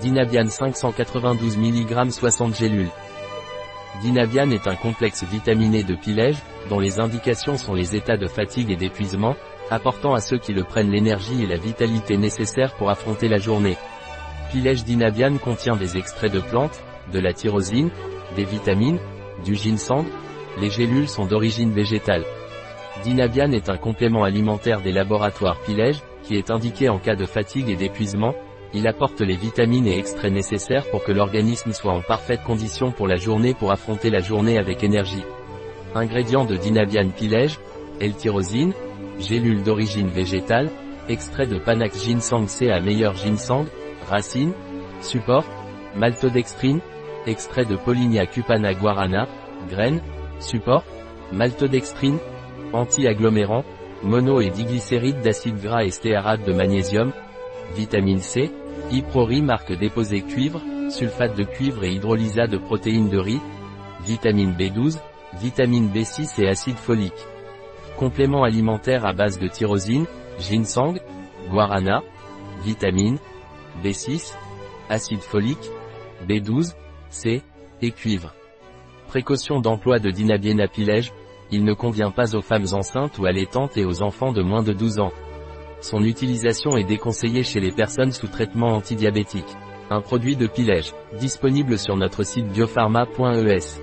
Dinabian 592 mg 60 gélules. Dinabian est un complexe vitaminé de pilège, dont les indications sont les états de fatigue et d'épuisement, apportant à ceux qui le prennent l'énergie et la vitalité nécessaires pour affronter la journée. Pilège Dinabian contient des extraits de plantes, de la tyrosine, des vitamines, du ginseng, les gélules sont d'origine végétale. Dinabian est un complément alimentaire des laboratoires Pilège, qui est indiqué en cas de fatigue et d'épuisement, il apporte les vitamines et extraits nécessaires pour que l'organisme soit en parfaite condition pour la journée pour affronter la journée avec énergie. Ingrédients de Dinabian Pilège, L-tyrosine, gélules d'origine végétale, extrait de Panax ginseng C à meilleur ginseng, racine, support, maltodextrine, extrait de Polinia cupana guarana, graines, support, maltodextrine, anti-agglomérant, mono et diglycérides d'acide gras et stéarate de magnésium, vitamine C, Iprori marque déposé cuivre, sulfate de cuivre et hydrolysat de protéines de riz, vitamine B12, vitamine B6 et acide folique. Complément alimentaire à base de tyrosine, ginseng, guarana, vitamine, B6, acide folique, B12, C, et cuivre. Précaution d'emploi de dinabienapilège, il ne convient pas aux femmes enceintes ou allaitantes et aux enfants de moins de 12 ans. Son utilisation est déconseillée chez les personnes sous traitement antidiabétique. Un produit de pilège, disponible sur notre site biopharma.es.